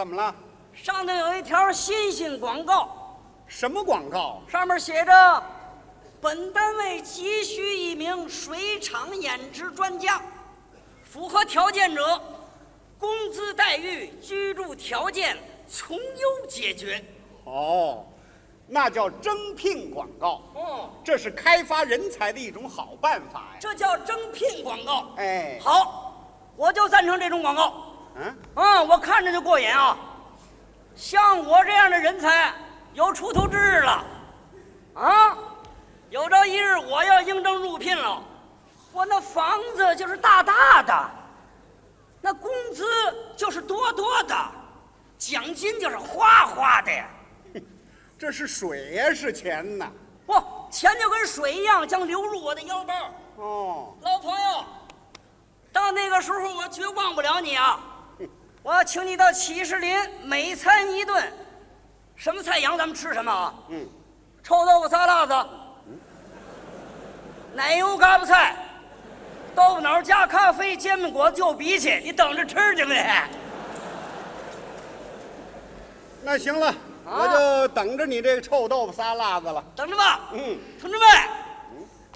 怎么了？上头有一条新型广告，什么广告？上面写着：“本单位急需一名水厂养殖专家，符合条件者，工资待遇、居住条件从优解决。哦，那叫征聘广告。哦，这是开发人才的一种好办法呀。这叫征聘广告。哎，好，我就赞成这种广告。嗯，嗯，我看着就过瘾啊！像我这样的人才有出头之日了，啊！有朝一日我要应征入聘了，我那房子就是大大的，那工资就是多多的，奖金就是哗哗的呀！这是水呀，是钱呐。不，钱就跟水一样将流入我的腰包。哦，老朋友，到那个时候我绝忘不了你啊！我要请你到起士林每餐一顿，什么菜肴咱们吃什么啊？嗯，臭豆腐仨辣子，奶油嘎巴菜，豆腐脑加咖啡，煎饼果子就比去，你等着吃去吧你。那行了，我就等着你这个臭豆腐仨辣子了。等着吧，嗯，同志们，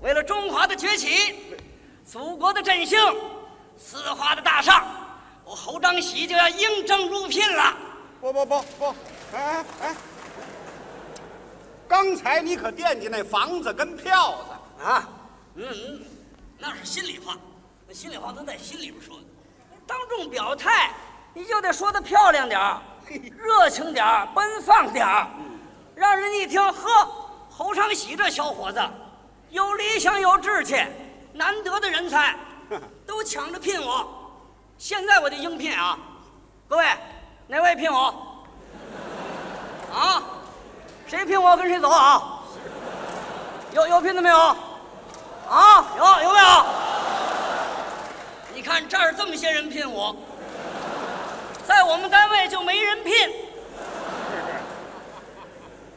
为了中华的崛起，祖国的振兴，四化的大尚，我侯章喜就要应征入聘了。不不不不，哎哎哎，刚才你可惦记那房子跟票子。啊，嗯嗯，那是心里话，那心里话都在心里边说的。当众表态，你就得说的漂亮点儿，热情点儿，奔放点儿，让人一听，呵，侯昌喜这小伙子有理想有志气，难得的人才，都抢着聘我。现在我就应聘啊，各位，哪位聘我？啊，谁聘我跟谁走啊？有有聘的没有？啊，有有没有？你看这儿这么些人聘我，在我们单位就没人聘。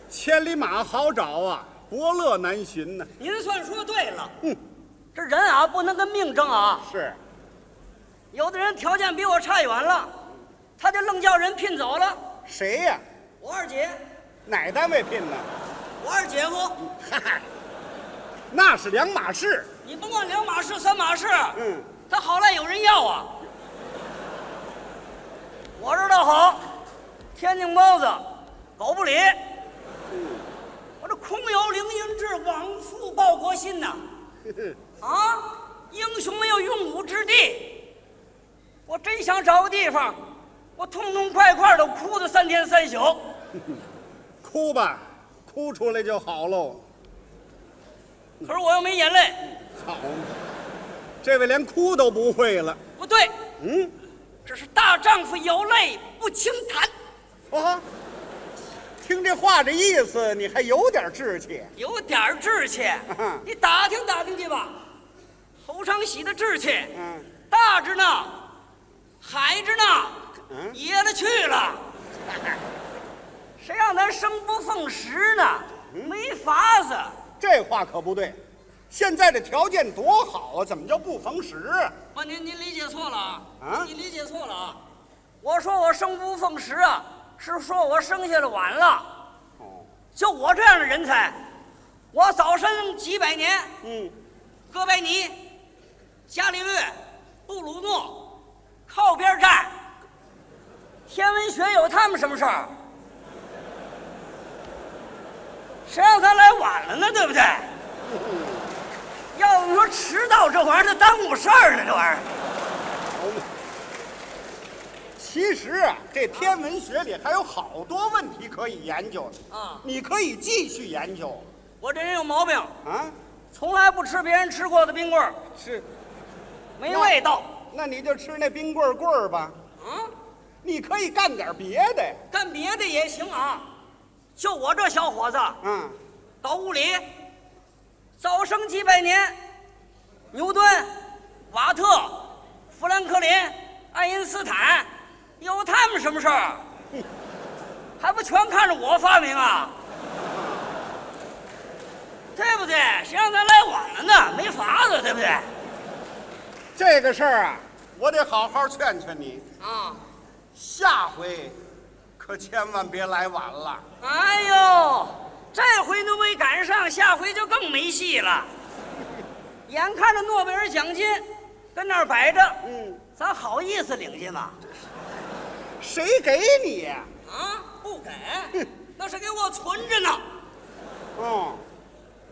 千里马好找啊，伯乐难寻呐。您算说对了，嗯，这人啊不能跟命争啊。是，有的人条件比我差远了，他就愣叫人聘走了。谁呀、我二姐，哪单位聘的？我二姐夫，嗨，那是两码事。你甭管两码事三码事，嗯，他好赖有人要啊。我这倒好，天津包子，狗不理。我这空有凌云志，枉复报国心呐！啊，英雄没有用武之地。我真想找个地方，我痛痛快快的哭的三天三宿。哭吧，哭出来就好喽。可是我又没眼泪。好嘛，这位连哭都不会了。不对，嗯，这是大丈夫有泪不轻弹。啊，听这话这意思，你还有点志气。有点志气嗯，你打听打听去吧。侯昌喜的志气，嗯，大着呢，海着呢，嗯野了去了。谁让咱生不逢时呢？没法子。这话可不对。现在这条件多好啊，怎么叫不逢时啊？不，您您理解错了啊！啊你理解错了啊！我说我生不逢时啊，是说我生下来晚了。哦，就我这样的人才，我早生几百年，嗯，哥白尼、伽利略、布鲁诺靠边站，天文学有他们什么事儿？谁让咱来晚了呢？对不对？要不说迟到这玩意儿，它耽误事儿呢，这玩意儿。其实啊，这天文学里还有好多问题可以研究的啊你可以继续研究我这人有毛病，啊。从来不吃别人吃过的冰棍儿，是，没味道。那你就吃那冰棍棍儿吧。啊，你可以干点别的呀。干别的也行啊。就我这小伙子，嗯，搞物理，早生几百年，牛顿、瓦特、富兰克林、爱因斯坦，有他们什么事儿？还不全看着我发明啊？对不对？谁让咱来晚了呢？没法子，对不对？这个事儿啊，我得好好劝劝你。啊，下回可千万别来晚了。哎呦，这回都没赶上，下回就更没戏了。眼看着诺贝尔奖金跟那儿摆着，嗯，咱好意思领去吗？谁给你呀？啊，不给，那是给我存着呢。嗯，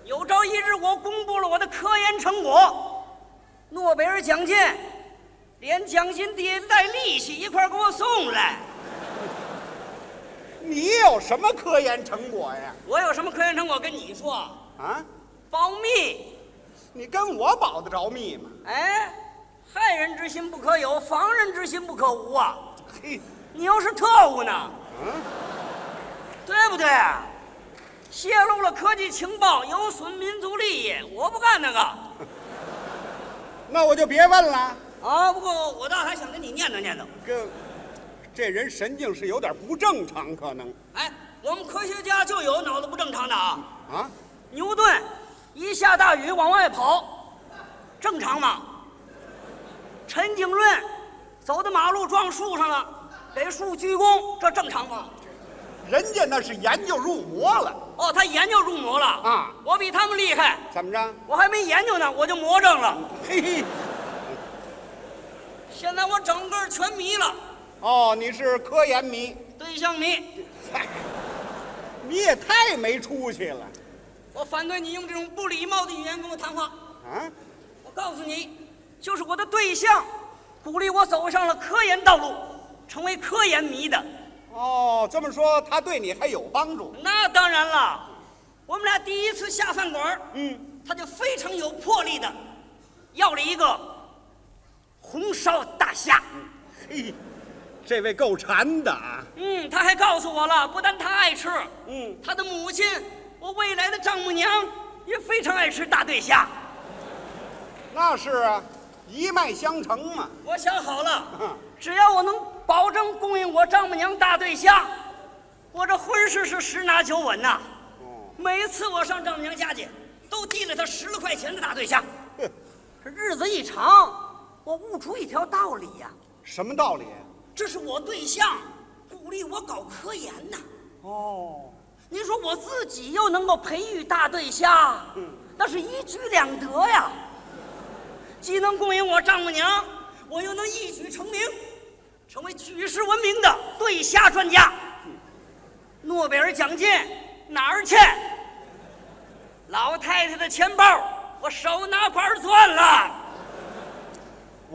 有朝一日我公布了我的科研成果，诺贝尔奖金连奖金带利息一块儿给我送来。你有什么科研成果呀？我有什么科研成果跟你说？啊，保密。你跟我保得着密吗？哎，害人之心不可有，防人之心不可无啊！嘿，你又是特务呢，嗯，对不对？泄露了科技情报，有损民族利益，我不干那个 那我就别问了。啊！不过我倒还想跟你念叨念叨。这这人神经是有点不正常，可能哎，我们科学家就有脑子不正常的啊！啊。牛顿一下大雨往外跑，正常吗？陈景润走到马路撞树上了，给树鞠躬，这正常吗？人家那是研究入魔了，哦，他研究入魔了啊我比他们厉害，怎么着？我还没研究呢，我就魔怔了。嘿嘿，现在我整个全迷了，哦，你是科研迷，对象迷。嗨，你也太没出息了我反对你用这种不礼貌的语言跟我谈话。啊！我告诉你，就是我的对象，鼓励我走上了科研道路，成为科研迷的。哦，这么说他对你还有帮助？那当然了，我们俩第一次下饭馆，嗯，他就非常有魄力的要了一个红烧大虾。嘿，这位够馋的啊！嗯，他还告诉我了，不但他爱吃，嗯，他的母亲，我未来的丈母娘也非常爱吃大对虾。那是啊，一脉相承嘛。我想好了嗯，只要我能保证供应我丈母娘大对虾，我这婚事是十拿九稳呐。哦，每次我上丈母娘家去，都递了她十来块钱的大对虾。哼，这日子一长，我悟出一条道理呀、什么道理？这是我对象鼓励我搞科研呐。哦，您说我自己又能够培育大对虾，嗯那是一举两得呀。既能供应我丈母娘，我又能一举成名，成为举世闻名的对虾专家。诺贝尔奖金哪儿去？老太太的钱包，我手拿板攥了。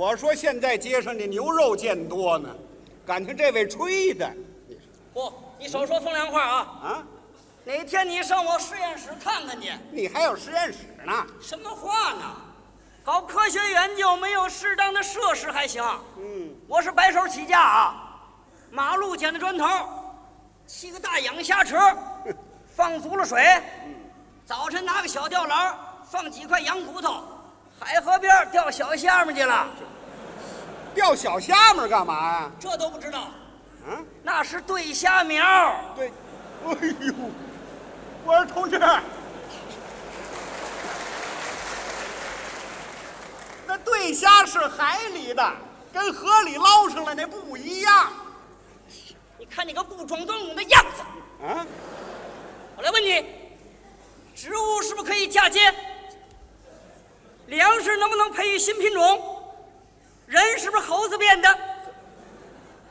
我说现在街上的牛肉见多呢，感情这位吹的不，你少说风凉话啊！啊，哪天你上我实验室看看去。你还有实验室呢。什么话呢？搞科学研究没有适当的设施还行，嗯，我是白手起家啊，马路捡的砖头，砌个大养虾池，放足了水，早晨拿个小吊篮放几块羊骨头，海河边钓小虾们去了，钓小虾米干嘛呀？这都不知道，嗯，那是对虾苗。对，哎呦，我说同志，那对虾是海里的，跟河里捞上来那不一样你看你个不装端午的样子。嗯。我来问你，植物是不是可以嫁接？粮食能不能培育新品种？人是不是猴子变的？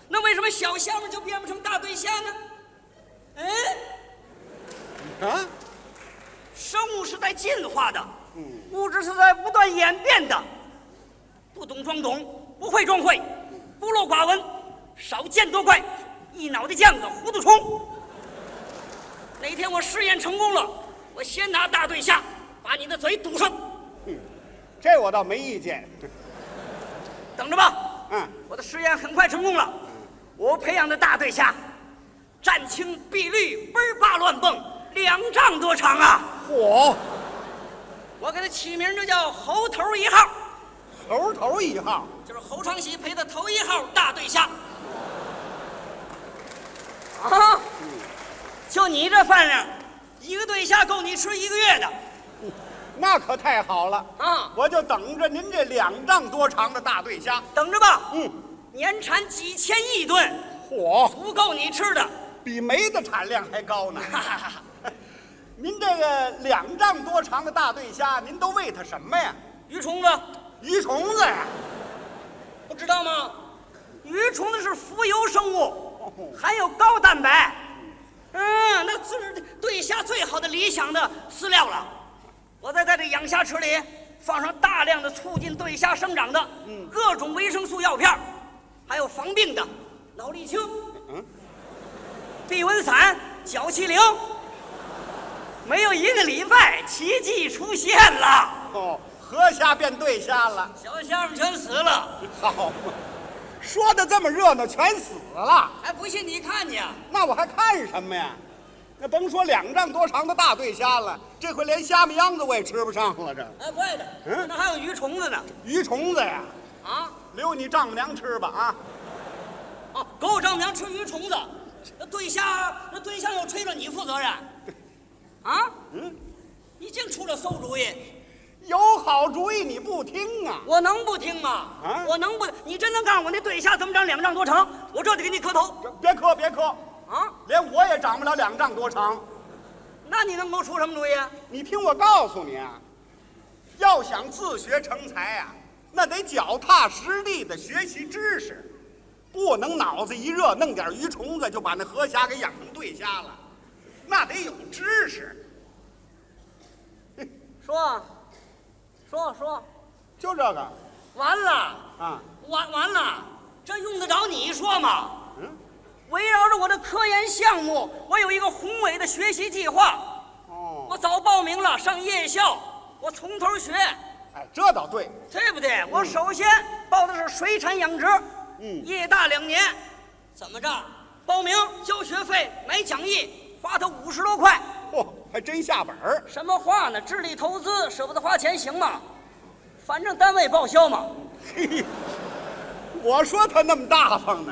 那为什么小虾米就变不成大对虾呢？哎，啊，生物是在进化的，嗯，物质是在不断演变的。不懂装懂，不会装会，孤陋寡闻，少见多怪，一脑袋浆子糊涂虫。哪天我试验成功了，我先拿大对虾把你的嘴堵上，这我倒没意见。等着吧。嗯，我的实验很快成功了，我培养的大对虾，湛青碧绿，倍儿巴乱蹦，两丈多长啊！嚯，我给它起名就叫猴头一号，猴头一号，就是侯昌喜培的头一号大对虾。啊，就你这饭量，一个对虾够你吃一个月的那可太好了。啊！我就等着您这两丈多长的大对虾。等着吧，嗯，年产几千亿吨，嚯，足够你吃的。比煤的产量还高呢。哈哈哈哈 您这个两丈多长的大对虾，您都喂它什么呀？鱼虫子鱼虫子呀？不知道吗？鱼虫子是浮游生物，含有高蛋白，嗯，那是对虾最好的理想的饲料了。我再在这养虾池里放上大量的促进对虾生长的各种维生素药片儿，还有防病的脑力清、嗯避蚊散、脚气灵。没有一个礼拜，奇迹出现了，哦，河虾变对虾了。小虾们全死了。好嘛，说的这么热闹，全死了。还不信你看去。那我还看什么呀？那甭说两丈多长的大对虾了，这回连虾米秧子我也吃不上了。这哎，不会的，嗯那还有鱼虫子呢。鱼虫子呀，啊，留你丈母娘吃吧啊！哦，给我丈母娘吃鱼虫子，那对虾，那对象又吹着你负责任。啊，嗯，你净出这馊主意，有好主意你不听啊？我能不听吗？啊我能不？你真能告诉我那对虾怎么长两丈多长？我这就给你磕头。别磕别磕，啊，连我也长不了两丈多长。那你能给我出什么主意？你听我告诉你啊，要想自学成才啊，那得脚踏实地的学习知识，不能脑子一热弄点鱼虫子就把那河虾给养成对虾了，那得有知识。说，说说，就这个完了，啊，完完了，这用得着你说吗？嗯，围绕着我的科研项目，我有一个宏伟的学习计划。哦我哦，早报名了，上夜校，我从头学，哎，这倒对，对不对？我首先报的是水产养殖，嗯夜大两年，怎么着？报名交学费买讲义，花他五十多块。嚯、还真下本儿。什么话呢？智力投资舍不得花钱行吗？反正单位报销嘛。嘿，我说他那么大方呢，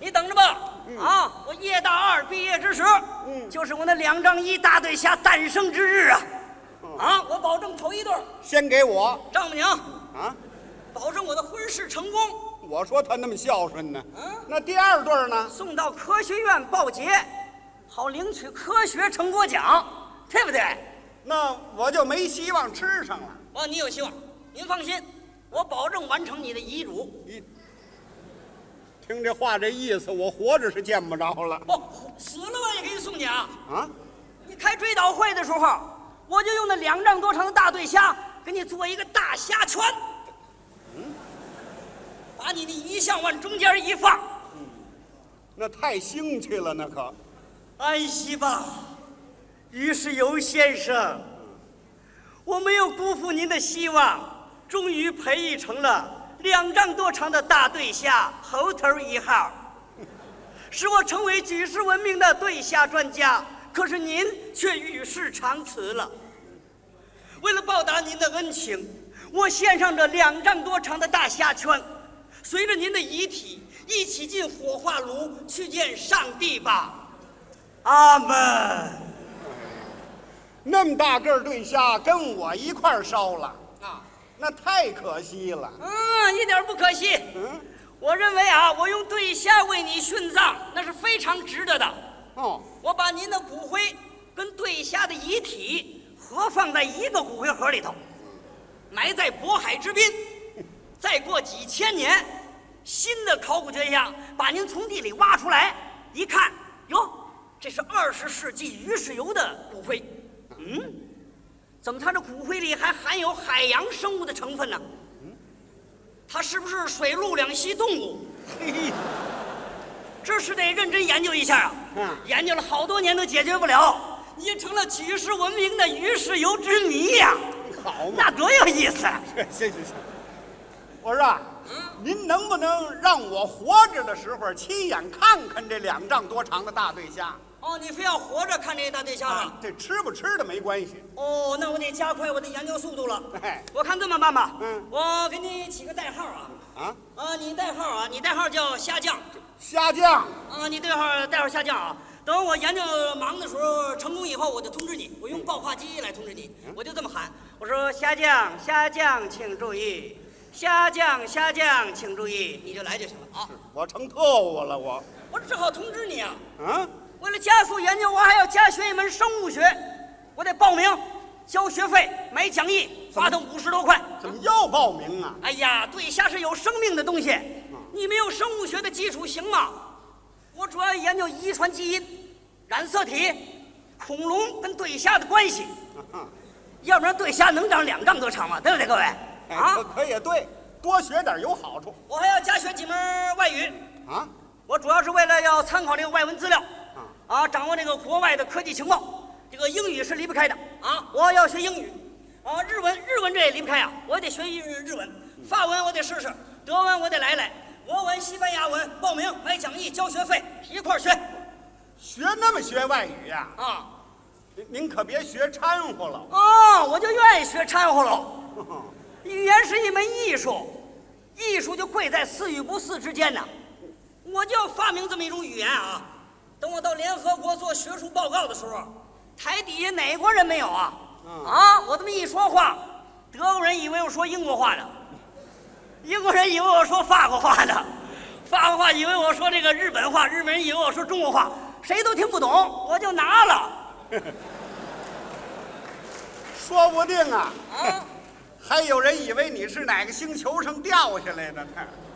你等着吧。啊，我夜大二毕业之时，嗯就是我那两张一大对虾诞生之日啊！啊，我保证头一对儿先给我丈母娘，啊。保证我的婚事成功，我说他那么孝顺呢，嗯那第二对儿呢？送到科学院报捷，好领取科学成果奖，对不对？那我就没希望吃上了。哦，你有希望，您放心，我保证完成你的遗嘱。一听这话这意思，我活着是见不着了。不、死了我也给你送去啊！啊！你开追悼会的时候，我就用那两丈多长的大对虾给你做一个大虾圈，嗯？把你的遗像往中间一放，嗯。那太兴趣了，那可。安息吧，于世友先生，我没有辜负您的希望，终于培育成了两丈多长的大对虾猴头一号，使我成为举世闻名的对虾专家。可是您却与世长辞了。为了报答您的恩情，我献上这两丈多长的大虾圈，随着您的遗体一起进火化炉去见上帝吧。阿门。那么大个儿对虾跟我一块儿烧了，那太可惜了。嗯，一点不可惜。嗯，我认为啊，我用对虾为你殉葬，那是非常值得的。哦，我把您的骨灰跟对虾的遗体合放在一个骨灰盒里头，埋在渤海之滨。再过几千年，新的考古学家把您从地里挖出来，一看，哟，这是二十世纪于世友的骨灰。嗯，怎么他这骨灰里还含有海洋生物的成分呢？嗯它是不是水陆两栖动物？嘿嘿，这是得认真研究一下啊！嗯研究了好多年都解决不了，你也成了举世闻名的于世友之谜呀、好嘛，那多有意思！啊！行行行，我说啊，您能不能让我活着的时候亲眼看看这两丈多长的大对虾？哦，你非要活着看这大对虾啊？，这吃不吃的没关系。哦，那我得加快我的研究速度了。哎，我看这么办吧，嗯我给你起个代号啊，啊，啊，你代号啊，你代号叫虾酱，虾酱，啊，你代号代号虾酱啊。等我研究忙的时候成功以后，我就通知你，我用报话机来通知你，我就这么喊，我说虾酱，虾酱，请注意，虾酱，虾酱，请注意，你就来就行了啊！我成特务了，我。我只好通知你啊，嗯，为了加速研究，我还要加学一门生物学，我得报名，交学费，买讲义，花他五十多块。怎么又报名啊？哎呀，对虾是有生命的东西，你没有生物学的基础行吗？我主要研究遗传基因、染色体、恐龙跟对虾的关系，要不然对虾能长两丈多长吗？对不对，各位？哎，啊可，可也对，多学点有好处我还要加学几门外语，啊。我主要是为了要参考这个外文资料，啊，掌握这个国外的科技情报。这个英语是离不开的啊，我要学英语，啊，日文日文这也离不开啊，我得学日日文，法文我得试试，德文我得来来，俄文、西班牙文，报名买讲义交学费一块儿学学那么学外语呀、啊。您您可别学掺和了。啊，我就愿意学掺和了。语言是一门艺术，艺术就贵在似与不似之间呐。我就要发明这么一种语言啊！等我到联合国做学术报告的时候，台底下哪国人没有啊？啊，我这么一说话，德国人以为我说英国话呢，英国人以为我说法国话呢，法国话以为我说这个日本话，日本人以为我说中国话，谁都听不懂，我就拿了 说不定啊，啊。还有人以为你是哪个星球上掉下来的呢。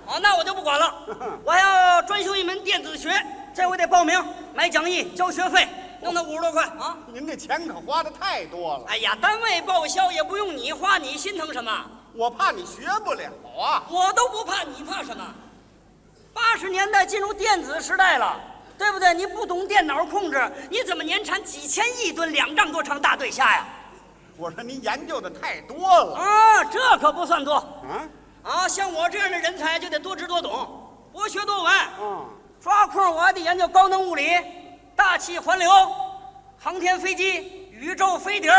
哦，那我就不管了，我还要专修一门电子学，这我得报名买讲义交学费，弄那五十多块啊！您这钱可花的太多了，哎呀，单位报销也不用你花，你心疼什么？我怕你学不了啊。我都不怕，你怕什么？八十年代进入电子时代了，对不对？你不懂电脑控制，你怎么年产几千亿吨两丈多长大对虾呀？我说您研究的太多了啊，这可不算多啊。啊！像我这样的人才就得多知多懂，博学多闻。嗯，抓空我还得研究高能物理、大气环流、航天飞机、宇宙飞碟、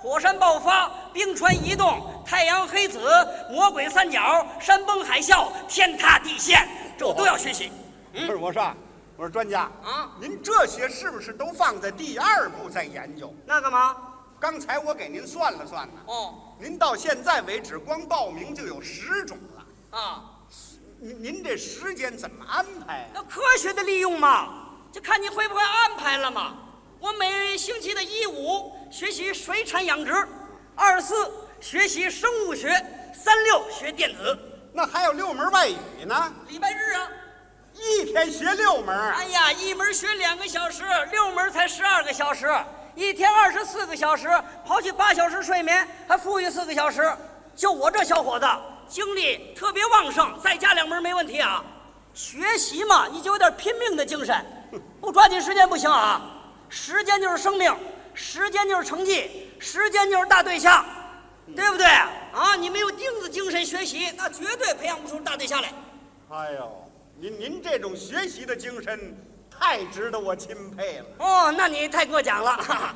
火山爆发、冰川移动、太阳黑子、魔鬼三角、山崩海啸、天塌地陷，这我都要学习。不是，我说啊，我说专家啊您这些是不是都放在第二步再研究？那干嘛？刚才我给您算了算呢，哦，您到现在为止光报名就有十种了。啊，您您这时间怎么安排啊？要科学的利用嘛，就看你会不会安排了嘛。我每星期的一五学习水产养殖，二四学习生物学，三六学电子。那还有六门外语呢，礼拜日啊，一天学六门儿。哎呀，一门学两个小时，六门才十二个小时，一天二十四个小时，刨去八小时睡眠，还富裕四个小时。就我这小伙子，精力特别旺盛，再加两门没问题啊。学习嘛，你就有点拼命的精神，不抓紧时间不行啊。时间就是生命，时间就是成绩，时间就是大对象，对不对啊？你没有钉子精神学习，那绝对培养不出大对象来。哎呦，您您这种学习的精神太值得我钦佩了。哦，那你太过奖了。哈 哈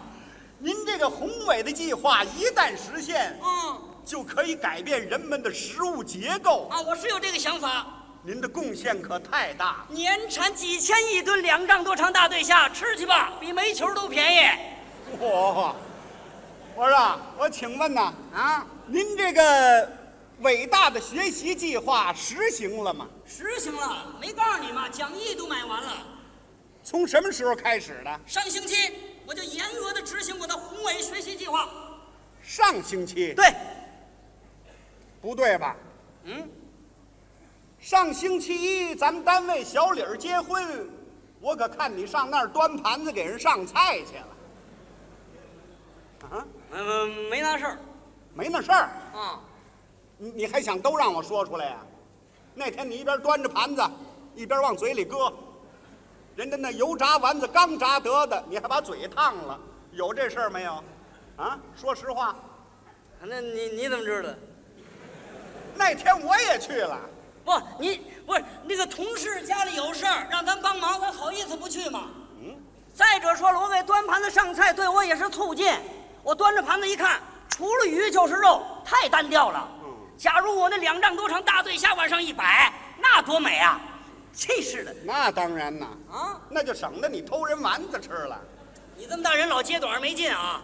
您这个宏伟的计划一旦实现，嗯。就可以改变人们的食物结构。啊，我是有这个想法，您的贡献可太大了。年产几千亿吨两丈多长大对虾，吃去吧，比煤球都便宜。我！我说啊，我请问呐，啊，您这个伟大的学习计划实行了吗？实行了，没告诉你吗？讲义都买完了。从什么时候开始的？上星期我就严格的执行我的宏伟学习计划。上星期？对，不对吧？嗯，上星期一咱们单位小李儿结婚，我可看你上那儿端盘子给人上菜去了。啊，嗯，没那事儿。没那事儿，啊，你你还想都让我说出来呀、那天你一边端着盘子，一边往嘴里搁，人家那油炸丸子刚炸得的，你还把嘴烫了，有这事儿没有？啊，说实话，那你你怎么知道？那天我也去了。不，你不是那个同事家里有事儿，让咱帮忙，咱好意思不去吗？嗯，再者说了，我给端盘子上菜，对我也是促进。我端着盘子一看，除了鱼就是肉，太单调了。嗯，假如我那两丈多长大对虾往上一摆，那多美啊！气势的那当然呐，啊！那就省得你偷人丸子吃了。你这么大人老揭短没劲啊！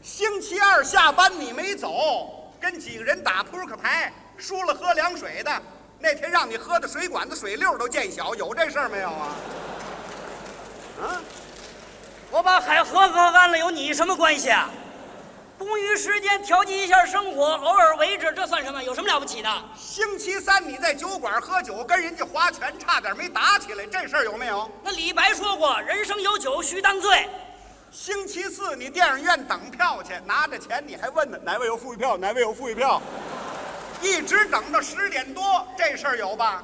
星期二下班你没走，跟几个人打扑克牌，输了喝凉水的，那天让你喝的水管子水溜都见小，有这事儿没有啊？啊，我把海喝喝干了，有你什么关系啊？公余时间调剂一下生活，偶尔为之，这算什么？有什么了不起的？星期三你在酒馆喝酒，跟人家划拳，差点没打起来，这事儿有没有？那李白说过：“人生有酒，须当醉。星期四你电影院等票去，拿着钱你还问呢，哪位有富裕票？哪位有富裕票？一直等到十点多，这事儿有吧？”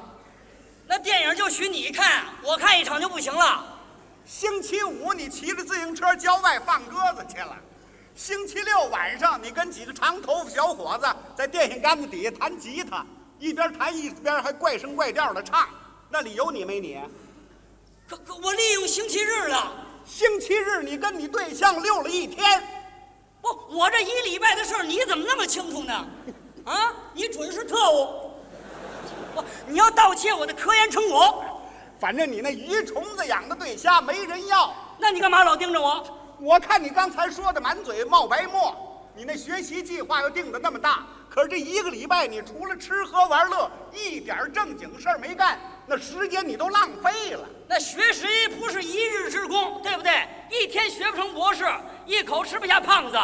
那电影就许你看，我看一场就不行了。星期五你骑着自行车郊外放鸽子去了，星期六晚上你跟几个长头发小伙子在电线杆子底下弹吉他，一边弹一边还怪声怪调的唱，那里有你没你？可可我利用星期日了，星期日你跟你对象溜了一天，不，我这一礼拜的事儿你怎么那么清楚呢？啊，你准是特务！不，你要盗窃我的科研成果，反正你那鱼虫子养的对虾没人要。那你干嘛老盯着我？我看你刚才说的满嘴冒白沫，你那学习计划又定的那么大，可是这一个礼拜你除了吃喝玩乐，一点正经事儿没干，那时间你都浪费了。那学习不是一日之功，对不对？一天学不成博士，一口吃不下胖子，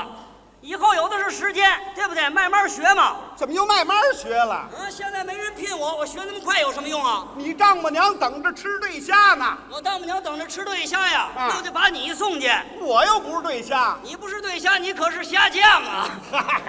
以后有的是时间，对不对？慢慢学嘛。怎么又慢慢学了？啊，现在没人聘我，我学那么快有什么用啊？你丈母娘等着吃对虾呢，我丈母娘等着吃对虾呀，啊我得把你送去。我又不是对虾。你不是对虾，你可是虾酱啊！嗨，